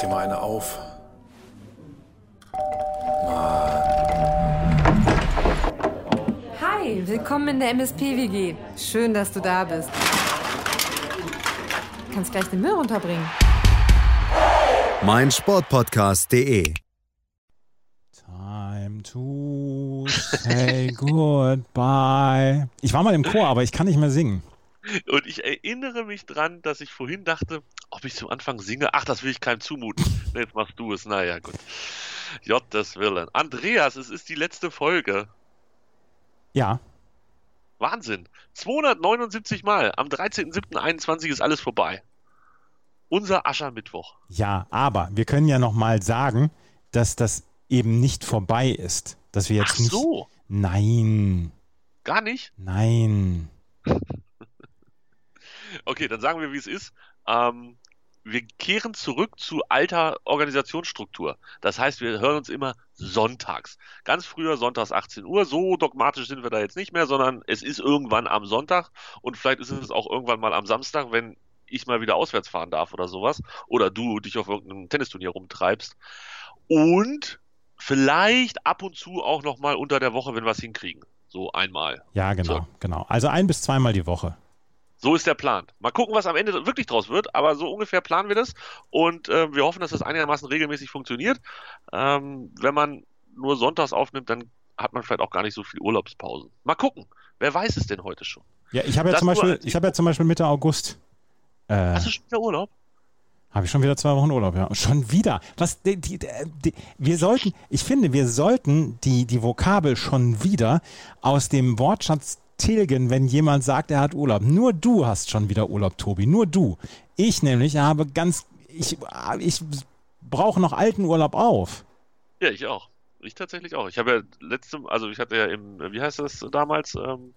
dir mal eine auf. Hi, willkommen in der MSP-WG. Schön, dass du da bist. Du kannst gleich den Müll runterbringen. mein Sportpodcast.de. Time to say goodbye. Ich war mal im Chor, aber ich kann nicht mehr singen. Und ich erinnere mich dran, dass ich vorhin dachte, ob ich zum Anfang singe. Ach, das will ich keinem zumuten. Jetzt machst du es. Naja, gut. Gottes Willen. Andreas, es ist die letzte Folge. Ja, Wahnsinn. 279 Mal. Am 13.07.21 ist alles vorbei. Unser Aschermittwoch. ja, aber wir können ja noch mal sagen, dass das eben nicht vorbei ist. Dass wir jetzt Ach nicht. so. Nein, Gar nicht? nein. Okay, dann sagen wir, wie es ist. Ähm, wir kehren zurück zu alter Organisationsstruktur. Das heißt, wir hören uns immer sonntags. Ganz früher sonntags 18 Uhr. So dogmatisch sind wir da jetzt nicht mehr, sondern es ist irgendwann am Sonntag und vielleicht ist es auch irgendwann mal am Samstag, wenn ich mal wieder auswärts fahren darf oder sowas. Oder du dich auf irgendeinem Tennisturnier rumtreibst. Und vielleicht ab und zu auch noch mal unter der Woche, wenn wir es hinkriegen. So einmal. Ja, genau, So. genau. Also ein bis zweimal die Woche. So ist der Plan. Mal gucken, was am Ende wirklich draus wird, aber so ungefähr planen wir das und äh, wir hoffen, dass das einigermaßen regelmäßig funktioniert. Ähm, wenn man nur sonntags aufnimmt, dann hat man vielleicht auch gar nicht so viel Urlaubspausen. Mal gucken. Wer weiß es denn heute schon? Ja, ich habe ja zum Beispiel, ich habe ja zum Beispiel Mitte August. Äh, Hast du schon wieder Urlaub? Habe ich schon wieder zwei Wochen Urlaub, ja. Schon wieder. Was, die, die, die, wir sollten, ich finde, wir sollten die, die Vokabel schon wieder aus dem Wortschatz tilgen, wenn jemand sagt, er hat Urlaub. Nur du hast schon wieder Urlaub, Tobi. Nur du. Ich nämlich habe ganz, ich, ich brauche noch alten Urlaub auf. Ja, ich auch. Ich tatsächlich auch. Ich habe ja letzte, also ich hatte ja im, wie heißt das damals? Ähm,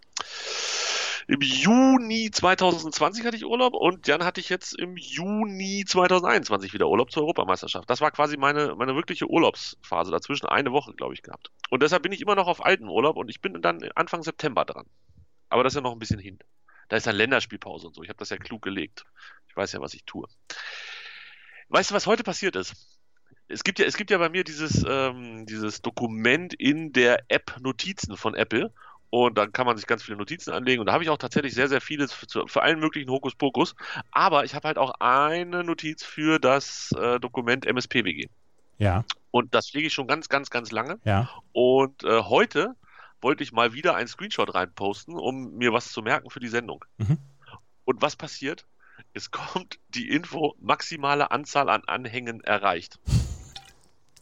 Im Juni 2020 hatte ich Urlaub und dann hatte ich jetzt im Juni 2021 wieder Urlaub zur Europameisterschaft. Das war quasi meine, meine wirkliche Urlaubsphase. Dazwischen eine Woche, glaube ich, gehabt. Und deshalb bin ich immer noch auf alten Urlaub und ich bin dann Anfang September dran. Aber das ist ja noch ein bisschen hin. Da ist dann Länderspielpause und so. Ich habe das ja klug gelegt. Ich weiß ja, was ich tue. Weißt du, was heute passiert ist? Es gibt ja, es gibt ja bei mir dieses, ähm, dieses Dokument in der App Notizen von Apple. Und dann kann man sich ganz viele Notizen anlegen. Und da habe ich auch tatsächlich sehr, sehr vieles für, für allen möglichen Hokuspokus. Aber ich habe halt auch eine Notiz für das äh, Dokument MSPWG. Ja, Und das pflege ich schon ganz, ganz, ganz lange. ja. Und äh, heute wollte ich mal wieder einen Screenshot reinposten, um mir was zu merken für die Sendung. Mhm. Und was passiert? Es kommt die Info, maximale Anzahl an Anhängen erreicht.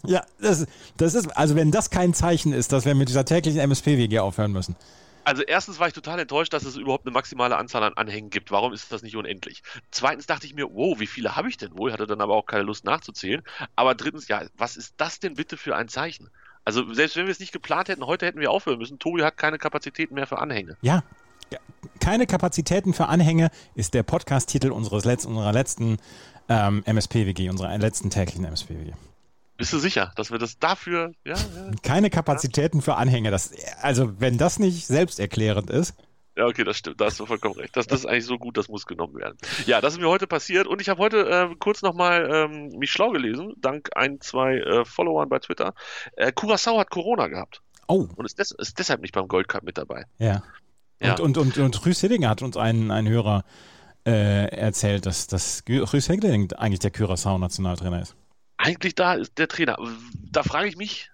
Ja, das, das ist, also wenn das kein Zeichen ist, dass wir mit dieser täglichen MSP-WG aufhören müssen. Also erstens war ich total enttäuscht, dass es überhaupt eine maximale Anzahl an Anhängen gibt. Warum ist das nicht unendlich? Zweitens dachte ich mir, wow, wie viele habe ich denn wohl? Hatte dann aber auch keine Lust nachzuzählen. Aber drittens, ja, was ist das denn bitte für ein Zeichen? Also selbst wenn wir es nicht geplant hätten, heute hätten wir aufhören müssen. Tobi hat keine Kapazitäten mehr für Anhänge. Ja. ja. Keine Kapazitäten für Anhänge ist der Podcast-Titel unseres Letz unserer letzten ähm, MSP-WG, unserer letzten täglichen MSP-WG. Bist du sicher, dass wir das dafür, ja, ja, Keine Kapazitäten für Anhänge. Das, also, wenn das nicht selbsterklärend ist. Ja, okay, das stimmt, da hast du vollkommen recht. Das, das ist eigentlich so gut, das muss genommen werden. Ja, das ist mir heute passiert und ich habe heute äh, kurz nochmal ähm, mich schlau gelesen, dank ein, zwei äh, Followern bei Twitter. Äh, Curaçao hat Corona gehabt Oh, und ist, des, ist deshalb nicht beim Gold Cup mit dabei. ja. Ja. Und, und, und, und Rüß Hillinger hat uns ein, ein Hörer äh, erzählt, dass, dass Rüß Hillinger eigentlich der Curaçao-Nationaltrainer ist. Eigentlich da ist der Trainer. Da frage ich mich,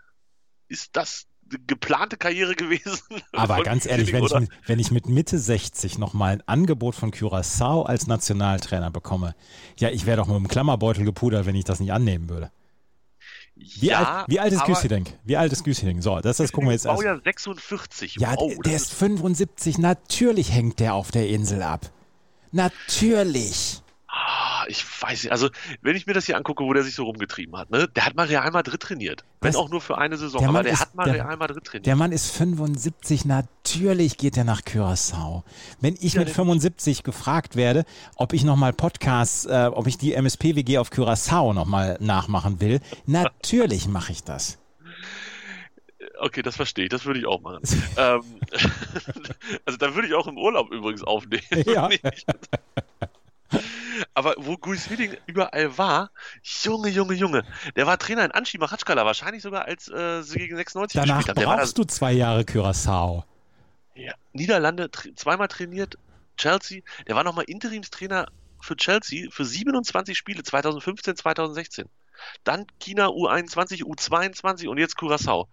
ist das geplante Karriere gewesen? Aber ganz ehrlich, wenn ich, mit, wenn ich mit Mitte 60 nochmal ein Angebot von Curaçao als Nationaltrainer bekomme, ja, ich wäre doch mit dem Klammerbeutel gepudert, wenn ich das nicht annehmen würde. Wie, ja, alt, wie alt ist Güsseling? Wie alt ist Güsseling? So, das, das gucken wir jetzt erst. Baujahr 46. Ja, wow, der ist 75. Natürlich hängt der auf der Insel ab. Natürlich. Ah, ich weiß nicht. Also, wenn ich mir das hier angucke, wo der sich so rumgetrieben hat, ne? Der hat mal Real Madrid trainiert. Wenn Das- auch nur für eine Saison. der Aber der ist- hat mal der- Real Madrid trainiert. Der Mann ist 75. Natürlich geht er nach Curaçao. Wenn ich Ja, mit der- 75 gefragt werde, ob ich nochmal Podcasts, äh, ob ich die MSP-WG auf Curaçao nochmal nachmachen will, natürlich mache ich das. Okay, das verstehe ich. Das würde ich auch machen. ähm, also, dann würde ich auch im Urlaub übrigens aufnehmen. Ja. Aber wo Guis Hidding überall war, Junge, Junge, Junge, der war Trainer in Anschi Machatschkala, wahrscheinlich sogar als äh, sie gegen 96 Danach gespielt haben. War brauchst du zwei Jahre Curaçao. Ja, Niederlande tra zweimal trainiert, Chelsea. Der war nochmal Interimstrainer für Chelsea für 27 Spiele 2015, 2016. Dann China U21, U22 und jetzt Curaçao.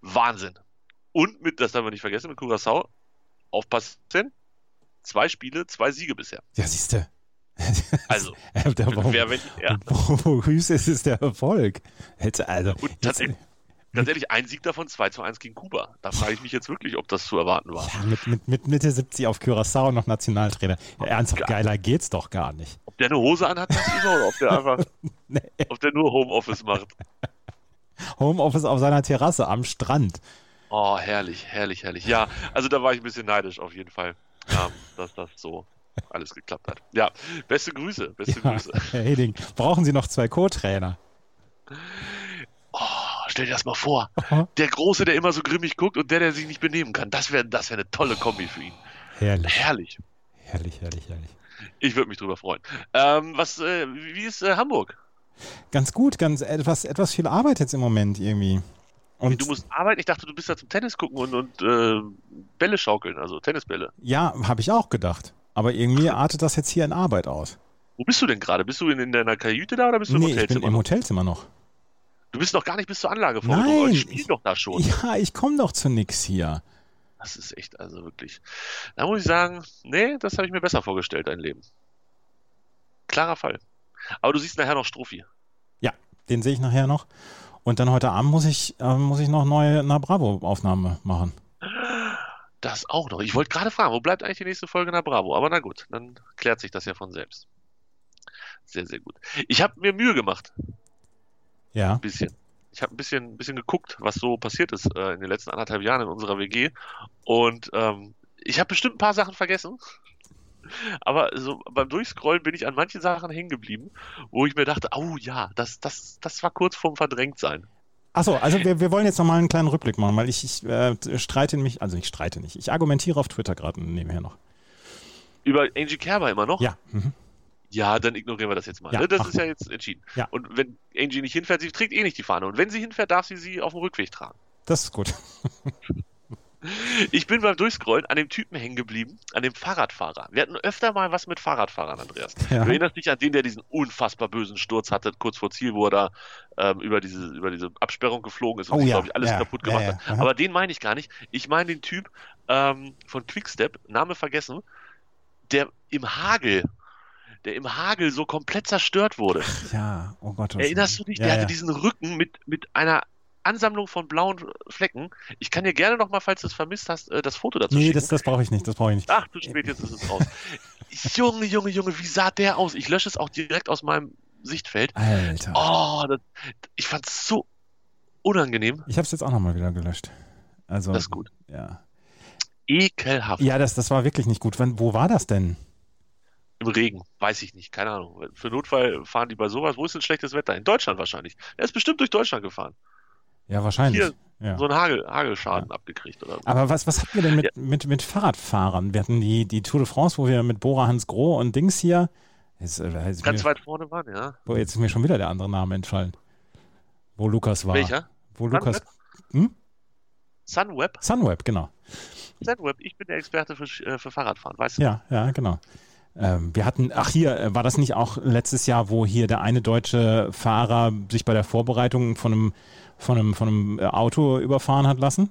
Wahnsinn. Und mit, das darf man nicht vergessen, mit Curaçao, aufpassen, zwei Spiele, zwei Siege bisher. Ja, siehst du. Also, wer, wenn, ja. wo Hüß ist, ist der Erfolg. Hätte, also, Und jetzt, tatsächlich- Ganz ehrlich, ein Sieg davon 2 zu 1 gegen Kuba. Da frage ich mich jetzt wirklich, ob das zu erwarten war. ja, mit, mit, mit Mitte 70 auf Curaçao noch Nationaltrainer. Ja, ernsthaft, Geil. geiler geht's doch gar nicht. Ob der eine Hose anhat, tagsüber, oder ob der einfach, Nee. ob der nur Homeoffice macht. Homeoffice auf seiner Terrasse am Strand. Oh, herrlich, herrlich, herrlich. Ja, also da war ich ein bisschen neidisch auf jeden Fall, dass das so alles geklappt hat. Ja, beste Grüße, beste Ja, Grüße. Herr Heding, brauchen Sie noch zwei Co-Trainer? Oh, stell dir das mal vor. Der Große, der immer so grimmig guckt und der, der sich nicht benehmen kann. Das wäre das wär eine tolle Kombi für ihn. Herrlich, Herrlich. herrlich, herrlich, herrlich. Ich würde mich drüber freuen. Ähm, was, äh, wie ist äh, Hamburg? Ganz gut, ganz etwas, etwas viel Arbeit jetzt im Moment irgendwie. Und Du musst arbeiten. Ich dachte, du bist da zum Tennis gucken und, und äh, Bälle schaukeln, also Tennisbälle. ja, habe ich auch gedacht. Aber irgendwie artet das jetzt hier in Arbeit aus. Wo bist du denn gerade? Bist du in, in deiner Kajüte da oder bist du im Nee, ich bin Hotelzimmer? im? Hotelzimmer noch. Du bist noch gar nicht bis zur Anlage vorgedrungen. Nein, Ich spiel ich- doch da schon. Ja, ich komme doch zu nix hier. Das ist echt, also wirklich. Da muss ich sagen, nee, das habe ich mir besser vorgestellt, dein Leben. Klarer Fall. Aber du siehst nachher noch Strophi. Ja, den sehe ich nachher noch. Und dann heute Abend muss ich, äh, muss ich noch neue Na Bravo-Aufnahme machen. Das auch noch. Ich wollte gerade fragen, wo bleibt eigentlich die nächste Folge nach Bravo? Aber na gut, dann klärt sich das ja von selbst. Sehr, sehr gut. Ich habe mir Mühe gemacht, Ja. ein bisschen. Ich habe ein bisschen, ein bisschen geguckt, was so passiert ist äh, in den letzten anderthalb Jahren in unserer WG. Und ähm, ich habe bestimmt ein paar Sachen vergessen. Aber so beim Durchscrollen bin ich an manchen Sachen hängen geblieben, wo ich mir dachte, oh ja, das, das, das war kurz vorm Verdrängtsein. Achso, also wir, wir wollen jetzt nochmal einen kleinen Rückblick machen, weil ich, ich äh, streite mich, also ich streite nicht, ich argumentiere auf Twitter gerade nebenher noch. Über Angie Kerber immer noch? Ja, mhm. Ja, dann ignorieren wir das jetzt mal. Ja, ne? Das ist ja jetzt entschieden. Ja. Und wenn Angie nicht hinfährt, sie trägt eh nicht die Fahne. Und wenn sie hinfährt, darf sie sie auf dem Rückweg tragen. das ist gut. Ich bin beim Durchscrollen an dem Typen hängen geblieben, an dem Fahrradfahrer. Wir hatten öfter mal was mit Fahrradfahrern, Andreas. Ja. Du erinnerst dich an den, der diesen unfassbar bösen Sturz hatte, kurz vor Ziel, wo er da ähm, über, diese, über diese Absperrung geflogen ist und Oh sich, ja, glaube ich, alles ja, kaputt gemacht hat. aha. Aber den meine ich gar nicht. Ich meine den Typ ähm, von Quickstep, Name vergessen, der im Hagel, der im Hagel so komplett zerstört wurde. Ja, oh Gott. Erinnerst du dich? Ja, der hatte ja. diesen Rücken mit, mit einer Ansammlung von blauen Flecken. Ich kann dir gerne noch mal, falls du es vermisst hast, äh, das Foto dazu Nee, schicken. das, das brauche ich nicht, das brauche ich nicht. Ach, zu spät, jetzt ist es raus. Junge, Junge, Junge, wie sah der aus? Ich lösche es auch direkt aus meinem Sichtfeld. Alter. Oh, das, ich fand es so unangenehm. Ich habe es jetzt auch nochmal wieder gelöscht. Also, Das ist gut. Ja, Ekelhaft. ja das, das war wirklich nicht gut. Wann, wo war das denn? Im Regen, weiß ich nicht, keine Ahnung. Für Notfall fahren die bei sowas. Wo ist denn schlechtes Wetter? In Deutschland wahrscheinlich. Er ist bestimmt durch Deutschland gefahren. Ja, wahrscheinlich. Hier, ja. So einen Hagel, Hagelschaden abgekriegt oder so. Aber was, was hatten wir denn mit, mit, mit Fahrradfahrern? Wir hatten die, die Tour de France, wo wir mit Bora Hans Groh und Dings hier. Jetzt, äh, jetzt, Ganz mir, weit vorne waren, ja. boah, jetzt ist mir schon wieder der andere Name entfallen. Wo Lukas war. Welcher? Wo Lukas. Sunweb? Hm? Sunweb? Sunweb, genau. Sunweb, ich bin der Experte für, äh, für Fahrradfahren, weißt du? Ja, ja, genau. Ähm, wir hatten, ach hier, äh, war das nicht auch letztes Jahr, wo hier der eine deutsche Fahrer sich bei der Vorbereitung von einem, von einem, von einem äh, Auto überfahren hat lassen?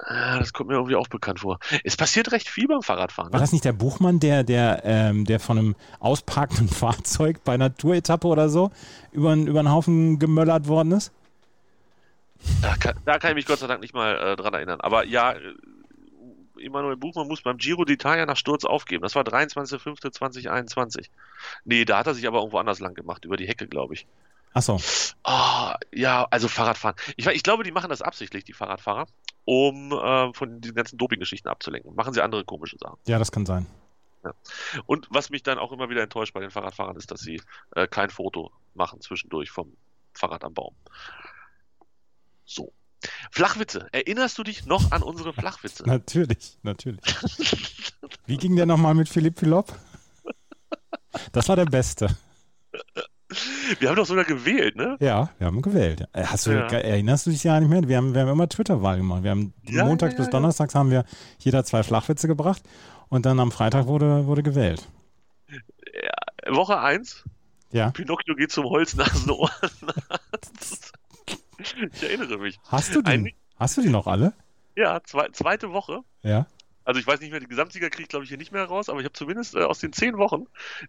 Ah, das kommt mir irgendwie auch bekannt vor. Es passiert recht viel beim Fahrradfahren. War Ne? das nicht der Buchmann, der, der, ähm, der von einem ausparkenden Fahrzeug bei einer Touretappe oder so über, einen- über einen Haufen gemöllert worden ist? Da, kann, da kann ich mich Gott sei Dank nicht mal äh, dran erinnern. Aber ja, äh, Emanuel Buchmann muss beim Giro d'Italia nach Sturz aufgeben. Das war 23.05.2021. Nee, da hat er sich aber irgendwo anders lang gemacht, über die Hecke, glaube ich. Achso, Ah, ja, also Fahrradfahren. Ich, ich glaube, die machen das absichtlich, die Fahrradfahrer, um äh, von diesen ganzen Doping-Geschichten abzulenken. Machen sie andere komische Sachen. ja, das kann sein. Und was mich dann auch immer wieder enttäuscht bei den Fahrradfahrern ist, dass sie äh, kein Foto machen zwischendurch vom Fahrrad am Baum. So. Flachwitze. Erinnerst du dich noch an unsere Flachwitze? Natürlich, natürlich. Wie ging der nochmal mit Philipp Philop? Das war der Beste. Wir haben doch sogar gewählt, ne? Ja, wir haben gewählt. Äh, Hast du, Ja. Erinnerst du dich ja nicht mehr? Wir haben, wir haben immer Twitter-Wahl gemacht. Wir haben Ja, montags ja, bis donnerstags haben wir jeder zwei Flachwitze gebracht und dann am Freitag wurde, wurde gewählt. Woche 1, Ja. Pinocchio geht zum Holznasenohrenarzt. ich erinnere mich. Hast du die, Ein- hast du die noch alle? Ja, zwei, zweite Woche. Ja. Also ich weiß nicht mehr, die Gesamtsieger kriege ich glaube ich hier nicht mehr raus, aber ich habe zumindest äh, aus den zehn Wochen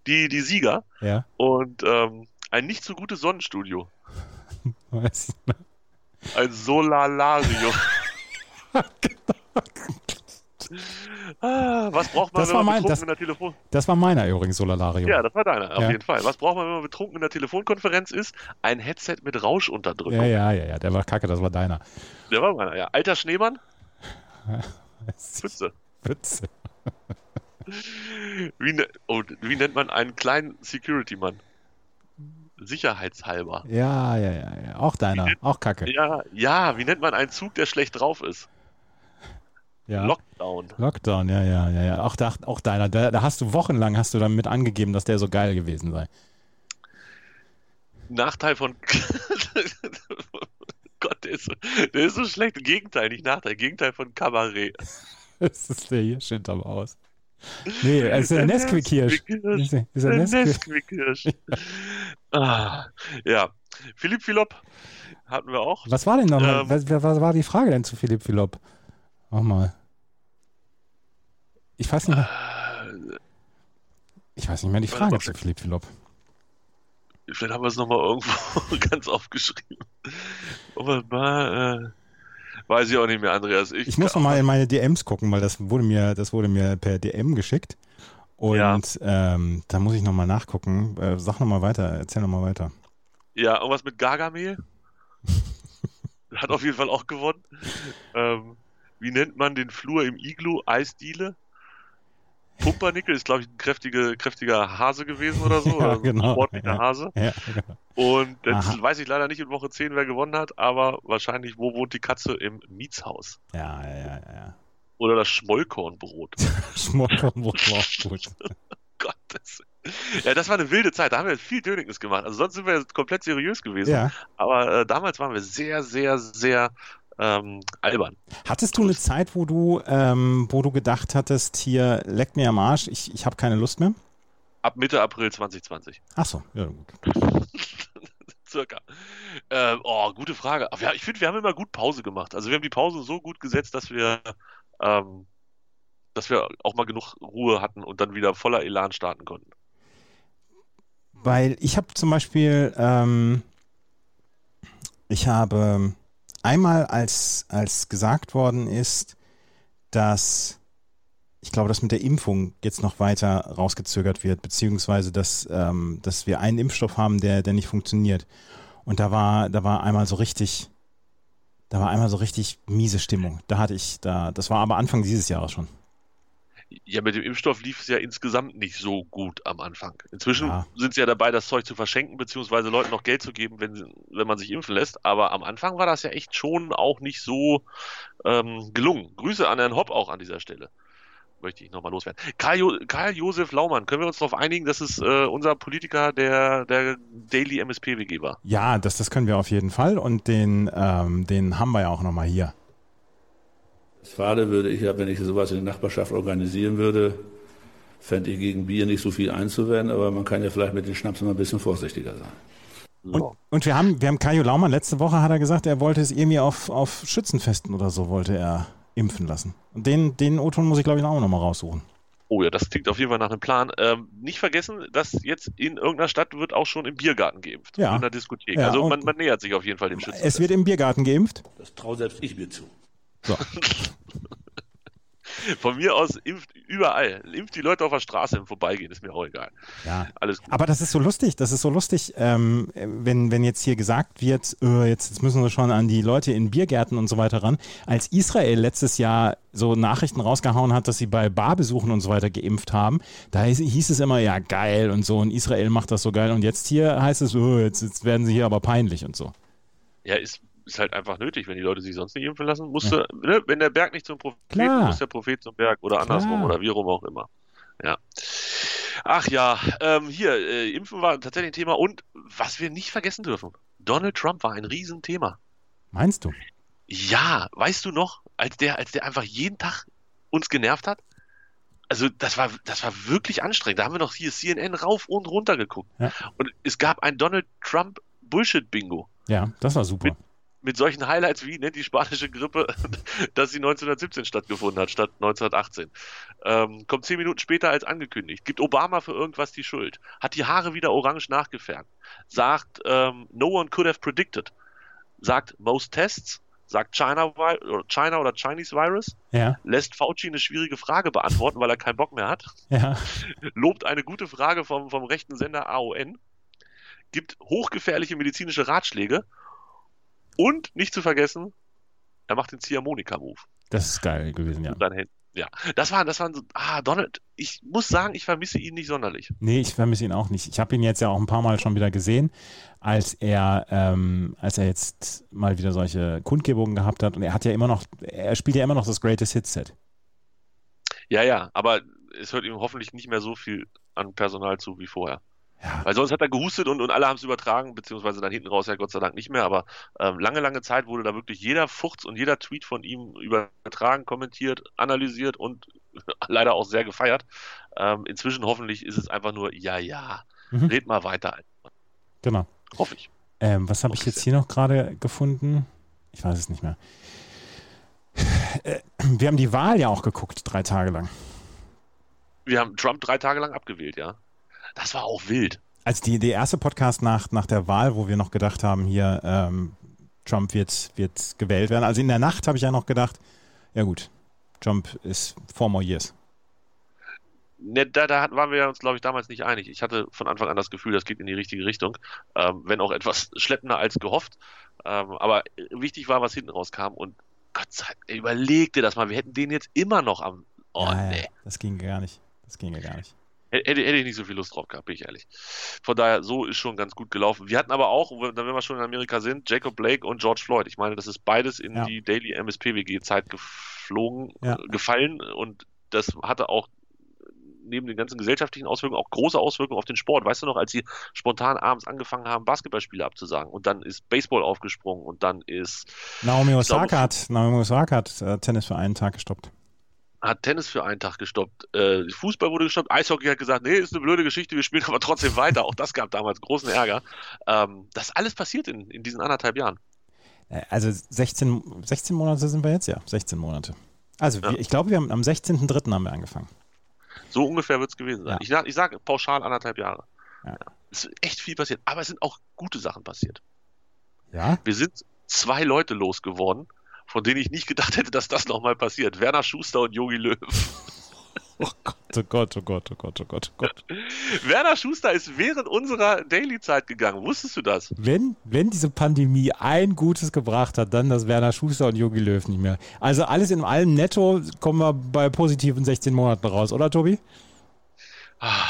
die, die Sieger Ja. und ähm, ein nicht so gutes Sonnenstudio. Weiß ich noch. Ein Ah, was braucht man, Das wenn man mein- betrunken das- in der Telefon... Das war meiner übrigens, Solalario. Ja, das war deiner, auf Ja. jeden Fall. Was braucht man, wenn man betrunken in der Telefonkonferenz ist? Ein Headset mit Rauschunterdrückung. ja, ja, ja, ja, der war kacke, das war deiner. Der war meiner, ja. Alter Schneemann, Pfütze. Witze. Wie, ne oh, wie nennt man einen kleinen Security-Mann? Sicherheitshalber. Ja, ja, ja, ja. Auch deiner, auch kacke. Ja, ja, wie nennt man einen Zug, der schlecht drauf ist? Ja. Lockdown. Lockdown, ja, ja, ja, ja. Auch, da, auch deiner. Da, da hast du wochenlang hast du damit angegeben, dass der so geil gewesen sei. Nachteil von. Gott, der ist, so, der ist so schlecht. Gegenteil, nicht Nachteil. Gegenteil von Kabarett. Das ist der Hirsch hinterm Haus. Nee, es ist der Nesquik-Hirsch. Nesquik-Hirsch. Ist der, ist der Der Nesquik? Nesquik-Hirsch. ah, ja. Philipp Philop hatten wir auch. Was war denn nochmal? Ähm. was, was war die Frage denn zu Philipp Philop? Mach mal. Ich weiß nicht mehr. Ich weiß nicht mehr die Frage zu Philipp Philop. Vielleicht haben wir es nochmal irgendwo ganz aufgeschrieben. Aber mal, äh, weiß ich auch nicht mehr, Andreas. Ich, Ich muss noch mal in meine DMs gucken, weil das wurde mir, das wurde mir per DM geschickt. Und Ja. ähm, da muss ich noch mal nachgucken. Äh, sag noch mal weiter, erzähl noch mal weiter. Ja, irgendwas mit Gargamel. Hat auf jeden Fall auch gewonnen. Ähm, wie nennt man den Flur im Iglu? Eisdiele? Pumpernickel ist, glaube ich, ein kräftige, kräftiger Hase gewesen oder so. Ja, genau. Sportlicher Ja. Hase. Ja, genau. Und jetzt weiß ich leider nicht in Woche 10, wer gewonnen hat, aber wahrscheinlich, wo wohnt die Katze? Im Mietshaus. ja, ja, ja. ja. Oder das Schmollkornbrot. Schmockerbrot war auch gut. Gottes. Ja, das war eine wilde Zeit. Da haben wir viel Dönignis gemacht. Also sonst sind wir komplett seriös gewesen. Ja. Aber äh, damals waren wir sehr, sehr, sehr ähm, albern. Hattest du eine Zeit, wo du, ähm, wo du gedacht hattest, hier leckt mir am Arsch, ich, ich habe keine Lust mehr? Ab Mitte April 2020. Ach so, ja gut. Circa. Ähm, oh, gute Frage. Aber ja, ich finde, wir haben immer gut Pause gemacht. Also wir haben die Pause so gut gesetzt, dass wir, ähm, dass wir auch mal genug Ruhe hatten und dann wieder voller Elan starten konnten. Weil ich habe zum Beispiel, ähm, ich habe einmal, als, als gesagt worden ist, dass ich glaube, dass mit der Impfung jetzt noch weiter rausgezögert wird, beziehungsweise dass, ähm, dass wir einen Impfstoff haben, der, der nicht funktioniert. Und da war, da war einmal so richtig, da war einmal so richtig miese Stimmung. Da hatte ich, da, das war aber Anfang dieses Jahres schon. Ja, mit dem Impfstoff lief es ja insgesamt nicht so gut am Anfang. Inzwischen Ja. sind sie ja dabei, das Zeug zu verschenken, beziehungsweise Leuten noch Geld zu geben, wenn, sie- wenn man sich impfen lässt. Aber am Anfang war das ja echt schon auch nicht so ähm, gelungen. Grüße an Herrn Hopp auch an dieser Stelle. Möchte ich nochmal loswerden. Karl, jo Karl Josef Laumann, können wir uns darauf einigen, dass es äh, unser Politiker der, der Daily MSP-WG war? Ja, das, das können wir auf jeden Fall und den, ähm, den haben wir ja auch nochmal hier. Westfale würde ich ja, wenn ich sowas in der Nachbarschaft organisieren würde, fände ich gegen Bier nicht so viel einzuwenden, aber man kann ja vielleicht mit den Schnaps immer ein bisschen vorsichtiger sein. Und, und wir haben, wir haben Kajo Laumann, letzte Woche hat er gesagt, er wollte es irgendwie auf, auf Schützenfesten oder so, wollte er impfen lassen. Und den, den O-Ton muss ich, glaube ich, auch nochmal raussuchen. Oh ja, das klingt auf jeden Fall nach einem Plan. Ähm, nicht vergessen, dass jetzt in irgendeiner Stadt wird auch schon im Biergarten geimpft. Ja. In der Diskothek. Ja, also man, man nähert sich auf jeden Fall dem Schützen. Es wird im Biergarten geimpft. Das traue selbst ich mir zu. So. Von mir aus impft überall. Impft die Leute auf der Straße im Vorbeigehen, ist mir auch egal. Ja. Alles gut. Aber das ist so lustig, das ist so lustig, ähm, wenn, wenn jetzt hier gesagt wird, äh, jetzt, jetzt müssen wir schon an die Leute in Biergärten und so weiter ran. Als Israel letztes Jahr so Nachrichten rausgehauen hat, dass sie bei Barbesuchen und so weiter geimpft haben, da hieß, es immer, ja geil und so und Israel macht das so geil und jetzt hier heißt es, oh, jetzt, jetzt werden sie hier aber peinlich und so. Ja, ist, ist halt einfach nötig, wenn die Leute sich sonst nicht impfen lassen. Musste, ne, wenn der Berg nicht zum Propheten, Klar. muss der Prophet zum Berg oder Klar. andersrum oder wie rum auch immer. Ja. Ach ja, ähm, hier, äh, Impfen war tatsächlich ein Thema und was wir nicht vergessen dürfen, Donald Trump war ein Riesenthema. Meinst du? Ja, weißt du noch, als der, als der einfach jeden Tag uns genervt hat? Also das war, das war wirklich anstrengend. Da haben wir noch hier CNN rauf und runter geguckt. Ja. Und es gab ein Donald Trump Bullshit-Bingo. Ja, das war super. Mit, mit solchen Highlights wie ne, die spanische Grippe, dass sie 1917 stattgefunden hat, statt 1918. Ähm, kommt zehn Minuten später als angekündigt. Gibt Obama für irgendwas die Schuld. Hat die Haare wieder orange nachgefärbt. Sagt, ähm, no one could have predicted. Sagt, most tests. Sagt China, China oder Chinese Virus. Ja. Lässt Fauci eine schwierige Frage beantworten, weil er keinen Bock mehr hat. Ja. Lobt eine gute Frage vom, vom rechten Sender AON. Gibt hochgefährliche medizinische Ratschläge und nicht zu vergessen, er macht den Ziehharmonika-Move. Das ist geil gewesen, ja. Ja, das waren, das waren so, ah, Donald, ich muss sagen, ich vermisse ihn nicht sonderlich. Nee, ich vermisse ihn auch nicht. Ich habe ihn jetzt ja auch ein paar Mal schon wieder gesehen, als er, ähm, als er jetzt mal wieder solche Kundgebungen gehabt hat. Und er hat ja immer noch, er spielt ja immer noch das Greatest Hit Set. Ja, ja, aber es hört ihm hoffentlich nicht mehr so viel an Personal zu wie vorher. Ja. Weil sonst hat er gehustet und, und alle haben es übertragen, beziehungsweise dann hinten raus ja Gott sei Dank nicht mehr, aber ähm, lange, lange Zeit wurde da wirklich jeder Furz und jeder Tweet von ihm übertragen, kommentiert, analysiert und leider auch sehr gefeiert. Ähm, inzwischen hoffentlich ist es einfach nur, ja, ja, mhm. red mal weiter. Genau. Hoffe ich. Ähm, was habe ich jetzt hier noch gerade gefunden? Ich weiß es nicht mehr. Äh, wir haben die Wahl ja auch geguckt, drei Tage lang. Wir haben Trump drei Tage lang abgewählt, ja. Das war auch wild. Als die, die erste Podcast nach, nach der Wahl, wo wir noch gedacht haben, hier, ähm, Trump wird, wird gewählt werden. Also in der Nacht habe ich ja noch gedacht, ja gut, Trump ist four more years. Ne, da, da waren wir uns, glaube ich, damals nicht einig. Ich hatte von Anfang an das Gefühl, das geht in die richtige Richtung, ähm, wenn auch etwas schleppender als gehofft. Ähm, aber wichtig war, was hinten rauskam. Und Gott sei Dank, überleg dir das mal, wir hätten den jetzt immer noch am. Oh, ja, nee. Das ging gar nicht. Das ging ja gar nicht. Hätte, hätte ich nicht so viel Lust drauf gehabt, bin ich ehrlich. Von daher, so ist schon ganz gut gelaufen. Wir hatten aber auch, wenn wir schon in Amerika sind, Jacob Blake und George Floyd. Ich meine, das ist beides in ja. die Daily MSPWG-Zeit geflogen, ja. gefallen und das hatte auch neben den ganzen gesellschaftlichen Auswirkungen auch große Auswirkungen auf den Sport. Weißt du noch, als sie spontan abends angefangen haben, Basketballspiele abzusagen und dann ist Baseball aufgesprungen und dann ist Naomi Osaka hat Naomi Osaka hat äh, Tennis für einen Tag gestoppt hat Tennis für einen Tag gestoppt. Äh, Fußball wurde gestoppt. Eishockey hat gesagt, nee, ist eine blöde Geschichte, wir spielen aber trotzdem weiter. Auch das gab damals großen Ärger. Ähm, das alles passiert in, in diesen anderthalb Jahren. Äh, also 16, 16 Monate sind wir jetzt, ja, 16 Monate. Also ja. wir, ich glaube, wir haben am 16.03. haben wir angefangen. So ungefähr wird es gewesen sein. Ja. Ich, ich sage pauschal anderthalb Jahre. Ja. Es ist echt viel passiert, aber es sind auch gute Sachen passiert. Ja. Wir sind zwei Leute losgeworden, von denen ich nicht gedacht hätte, dass das nochmal passiert. Werner Schuster und Jogi Löw. Oh Gott, oh Gott, oh Gott, oh Gott, oh Gott, oh Gott. Werner Schuster ist während unserer Daily-Zeit gegangen. Wusstest du das? Wenn, wenn diese Pandemie ein Gutes gebracht hat, dann das Werner Schuster und Jogi Löw nicht mehr. Also alles in allem netto kommen wir bei positiven 16 Monaten raus, oder Tobi? Ah,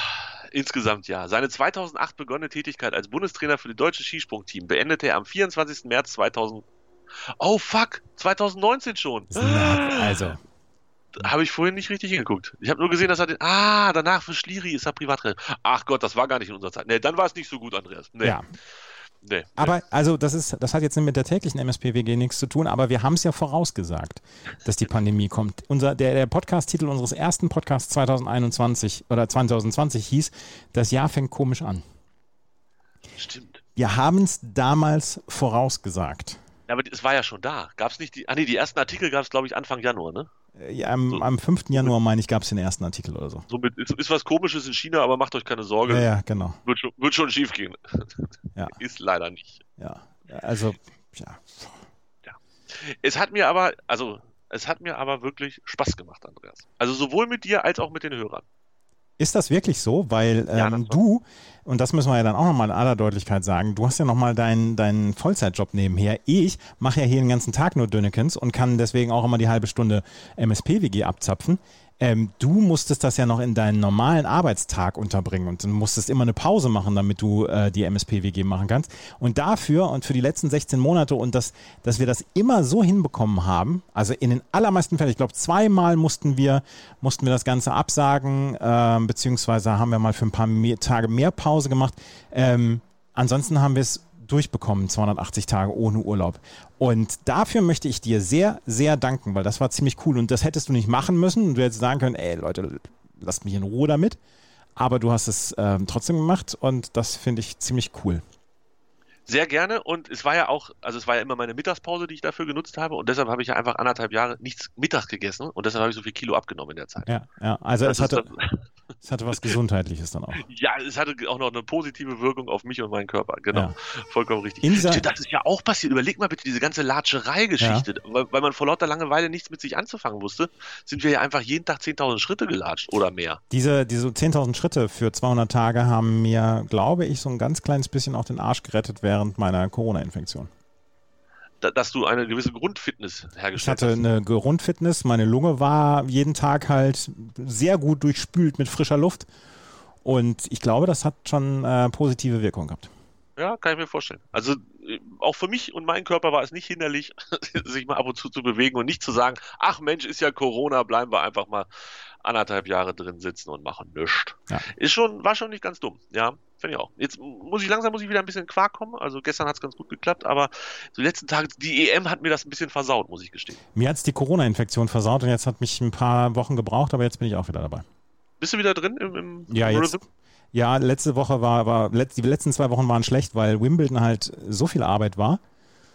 insgesamt ja. Seine 2008 begonnene Tätigkeit als Bundestrainer für das deutsche Skisprungteam beendete er am 24. März 2000 Oh fuck, 2019 schon. Also. Habe ich vorhin nicht richtig hingeguckt. Ich habe nur gesehen, dass er den. Ah, danach für Schliri ist er Privatrennen. Ach Gott, das war gar nicht in unserer Zeit. Nee, dann war es nicht so gut, Andreas. Nee. Ja. Nee, aber nee. also das ist, das hat jetzt mit der täglichen MSPWG nichts zu tun, aber wir haben es ja vorausgesagt, dass die Pandemie kommt. Unser, der, der Podcast-Titel unseres ersten Podcasts 2021 oder 2020 hieß, das Jahr fängt komisch an. Stimmt. Wir haben es damals vorausgesagt. Ja, aber es war ja schon da. Gab es nicht die. Ah, nee, die ersten Artikel gab es, glaube ich, Anfang Januar, ne? Äh, ja, am, so, am 5. Januar, meine ich, gab es den ersten Artikel oder so. Somit ist, ist, was Komisches in China, aber macht euch keine Sorge. Ja, ja genau. Wird schon, wird schon schief gehen. Ja. Ist leider nicht. Ja, also, ja. ja. Es hat mir aber, also, es hat mir aber wirklich Spaß gemacht, Andreas. Also sowohl mit dir als auch mit den Hörern. Ist das wirklich so? Weil ähm, ja, du, und das müssen wir ja dann auch nochmal in aller Deutlichkeit sagen, du hast ja nochmal deinen, deinen Vollzeitjob nebenher. Ich mache ja hier den ganzen Tag nur Dönnekens und kann deswegen auch immer die halbe Stunde MSP-WG abzapfen. Ähm, du musstest das ja noch in deinen normalen Arbeitstag unterbringen und du musstest immer eine Pause machen, damit du äh, die MSP-WG machen kannst. Und dafür und für die letzten 16 Monate und das, dass wir das immer so hinbekommen haben, also in den allermeisten Fällen, ich glaube zweimal mussten wir, mussten wir das Ganze absagen, äh, beziehungsweise haben wir mal für ein paar mehr, Tage mehr Pause gemacht. Ähm, ansonsten haben wir es durchbekommen, 280 Tage ohne Urlaub. Und dafür möchte ich dir sehr, sehr danken, weil das war ziemlich cool und das hättest du nicht machen müssen. Und du hättest sagen können, ey Leute, lasst mich in Ruhe damit. Aber du hast es ähm, trotzdem gemacht und das finde ich ziemlich cool. Sehr gerne und es war ja auch, also es war ja immer meine Mittagspause, die ich dafür genutzt habe und deshalb habe ich ja einfach anderthalb Jahre nichts Mittag gegessen und deshalb habe ich so viel Kilo abgenommen in der Zeit. Ja, ja. also das es hatte, es hatte was Gesundheitliches dann auch. Ja, es hatte auch noch eine positive Wirkung auf mich und meinen Körper. Genau. Ja. Vollkommen richtig. Dieser, das ist ja auch passiert. Überleg mal bitte diese ganze Latschereigeschichte. Ja. Weil, weil, man vor lauter Langeweile nichts mit sich anzufangen wusste, sind wir ja einfach jeden Tag 10.000 Schritte gelatscht oder mehr. Diese, diese 10.000 Schritte für 200 Tage haben mir, glaube ich, so ein ganz kleines bisschen auch den Arsch gerettet während meiner Corona-Infektion dass du eine gewisse Grundfitness hergestellt hast. Ich hatte hast. eine Grundfitness, meine Lunge war jeden Tag halt sehr gut durchspült mit frischer Luft und ich glaube, das hat schon äh, positive Wirkung gehabt. Ja, kann ich mir vorstellen. Also auch für mich und meinen Körper war es nicht hinderlich, sich mal ab und zu zu bewegen und nicht zu sagen, ach Mensch, ist ja Corona, bleiben wir einfach mal anderthalb Jahre drin sitzen und machen nichts. Ja. Ist schon, war schon nicht ganz dumm, ja. Finde ich auch. Jetzt muss ich langsam muss ich wieder ein bisschen Quark kommen. Also gestern hat es ganz gut geklappt, aber die letzten Tage, die EM hat mir das ein bisschen versaut, muss ich gestehen. Mir hat es die Corona-Infektion versaut und jetzt hat mich ein paar Wochen gebraucht, aber jetzt bin ich auch wieder dabei. Bist du wieder drin im, im ja, jetzt, ja, letzte Woche war, war die letzten zwei Wochen waren schlecht, weil Wimbledon halt so viel Arbeit war.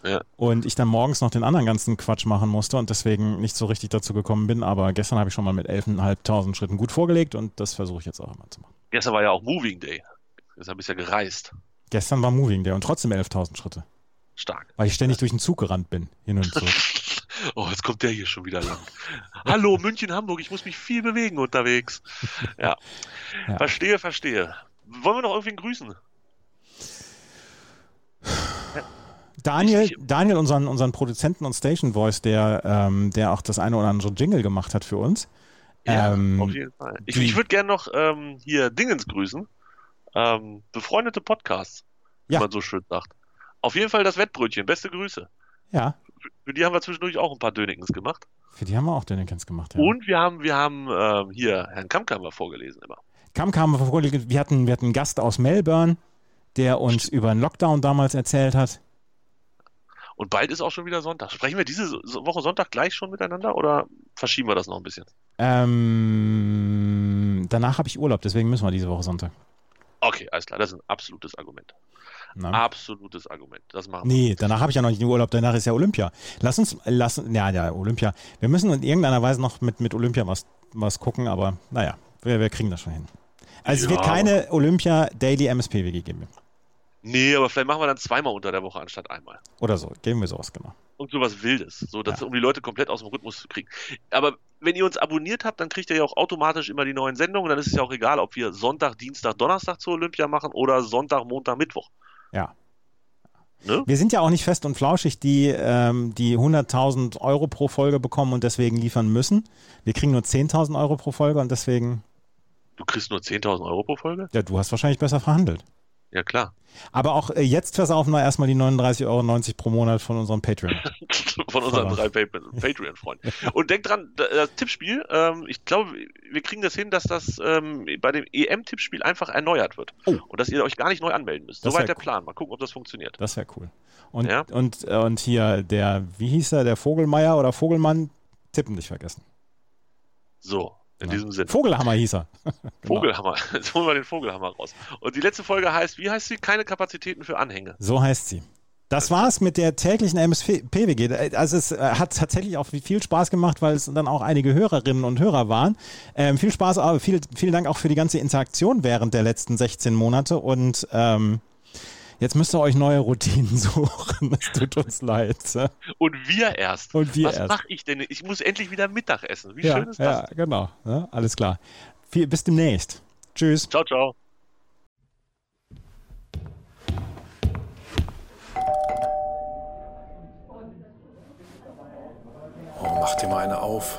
Ja. Und ich dann morgens noch den anderen ganzen Quatsch machen musste und deswegen nicht so richtig dazu gekommen bin. Aber gestern habe ich schon mal mit 11.500 Schritten gut vorgelegt und das versuche ich jetzt auch immer zu machen. Gestern war ja auch Moving Day. Deshalb bist du ja gereist. Gestern war Moving Day und trotzdem 11.000 Schritte. Stark. Weil ich ständig durch den Zug gerannt bin, hin und zurück. oh, jetzt kommt der hier schon wieder lang. Hallo, München, Hamburg, ich muss mich viel bewegen unterwegs. Ja. ja. Verstehe, verstehe. Wollen wir noch irgendwen grüßen? Daniel, Daniel unseren, unseren Produzenten und Station Voice, der, ähm, der auch das eine oder andere Jingle gemacht hat für uns. Ja, ähm, auf jeden Fall. Ich, ich würde gerne noch ähm, hier Dingens grüßen. Ähm, befreundete Podcasts, wie ja. man so schön sagt. Auf jeden Fall das Wettbrötchen. Beste Grüße. Ja. Für, die haben wir zwischendurch auch ein paar Dönikens gemacht. Für die haben wir auch Dönikens gemacht, ja. Und wir haben, wir haben ähm, hier Herrn Kamkammer vorgelesen immer. Kamkammer vorgelesen. Wir hatten, wir hatten einen Gast aus Melbourne, der uns über den Lockdown damals erzählt hat. Und bald ist auch schon wieder Sonntag. Sprechen wir diese Woche Sonntag gleich schon miteinander oder verschieben wir das noch ein bisschen? Ähm, danach habe ich Urlaub, deswegen müssen wir diese Woche Sonntag. Okay, alles klar, das ist ein absolutes Argument. Na? Absolutes Argument. Das machen wir. Nee, danach habe ich ja noch nicht den Urlaub, danach ist ja Olympia. Lass uns, lass, ja, ja, Olympia. Wir müssen in irgendeiner Weise noch mit, mit Olympia was, was gucken, aber naja, wir, wir kriegen das schon hin. Also ja. es wird keine Olympia Daily MSP-WG geben. Nee, aber vielleicht machen wir dann zweimal unter der Woche anstatt einmal. Oder so, geben wir sowas, genau. Und sowas Wildes, so dass, ja. um die Leute komplett aus dem Rhythmus zu kriegen. Aber wenn ihr uns abonniert habt, dann kriegt ihr ja auch automatisch immer die neuen Sendungen. Dann ist es ja auch egal, ob wir Sonntag, Dienstag, Donnerstag zur Olympia machen oder Sonntag, Montag, Mittwoch. Ja. Ne? Wir sind ja auch nicht fest und flauschig, die ähm, die 100.000 Euro pro Folge bekommen und deswegen liefern müssen. Wir kriegen nur 10.000 Euro pro Folge und deswegen. Du kriegst nur 10.000 Euro pro Folge? Ja, du hast wahrscheinlich besser verhandelt. Ja, klar. Aber auch äh, jetzt versaufen wir erstmal die 39,90 Euro pro Monat von unserem Patreon. von unseren drei Patreon-Freunden. Und denkt dran, das Tippspiel, ähm, ich glaube, wir kriegen das hin, dass das ähm, bei dem EM-Tippspiel einfach erneuert wird. Oh. Und dass ihr euch gar nicht neu anmelden müsst. Soweit der cool. Plan. Mal gucken, ob das funktioniert. Das wäre cool. Und, ja? und, äh, und hier der, wie hieß er, der Vogelmeier oder Vogelmann, tippen nicht vergessen. So, in ja. diesem Sinne. Vogelhammer hieß er. genau. Vogelhammer. Jetzt holen wir den Vogelhammer raus. Und die letzte Folge heißt, wie heißt sie? Keine Kapazitäten für Anhänge. So heißt sie. Das war's mit der täglichen MSPWG. Also es äh, hat tatsächlich auch viel Spaß gemacht, weil es dann auch einige Hörerinnen und Hörer waren. Ähm, viel Spaß, aber viel, vielen Dank auch für die ganze Interaktion während der letzten 16 Monate und ähm, Jetzt müsst ihr euch neue Routinen suchen. Es tut uns leid. Und wir erst. Und wir Was erst. mache ich denn? Ich muss endlich wieder Mittag essen. Wie ja, schön ist das? Ja, genau. Ja, alles klar. Viel, bis demnächst. Tschüss. Ciao, ciao. Oh, mach dir mal eine auf.